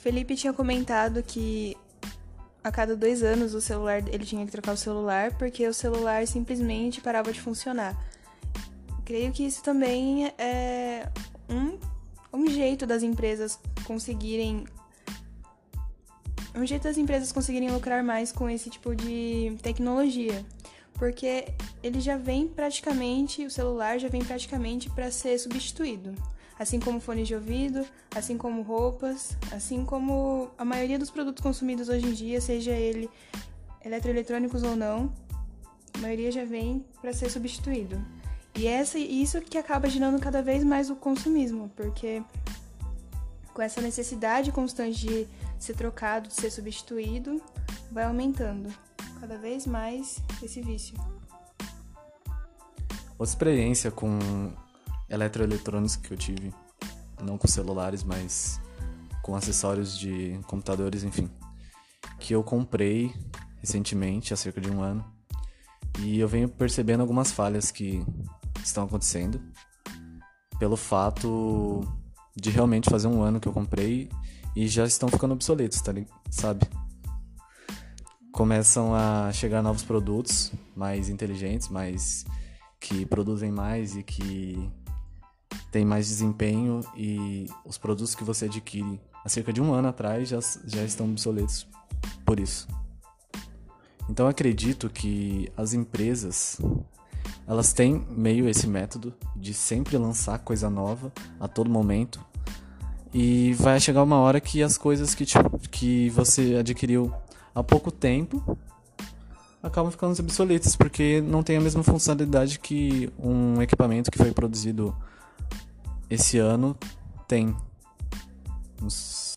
Felipe tinha comentado que a cada dois anos o celular ele tinha que trocar o celular porque o celular simplesmente parava de funcionar. Creio que isso também é um, um jeito das empresas conseguirem um jeito das empresas conseguirem lucrar mais com esse tipo de tecnologia, porque ele já vem praticamente, o celular já vem praticamente para ser substituído, assim como fones de ouvido, assim como roupas, assim como a maioria dos produtos consumidos hoje em dia, seja ele eletroeletrônicos ou não, a maioria já vem para ser substituído. E essa, isso que acaba gerando cada vez mais o consumismo, porque com essa necessidade constante de ser trocado, de ser substituído, vai aumentando cada vez mais esse vício. Outra experiência com eletroeletrônicos que eu tive, não com celulares, mas com acessórios de computadores, enfim, que eu comprei recentemente, há cerca de um ano, e eu venho percebendo algumas falhas que estão acontecendo. Pelo fato de realmente fazer um ano que eu comprei e já estão ficando obsoletos, tá, sabe? Começam a chegar novos produtos mais inteligentes, mais que produzem mais e que têm mais desempenho e os produtos que você adquire há cerca de um ano atrás já, já estão obsoletos por isso. Então acredito que as empresas elas têm meio esse método de sempre lançar coisa nova a todo momento. E vai chegar uma hora que as coisas que, tipo, que você adquiriu há pouco tempo acabam ficando obsoletas, porque não tem a mesma funcionalidade que um equipamento que foi produzido esse ano tem. Uns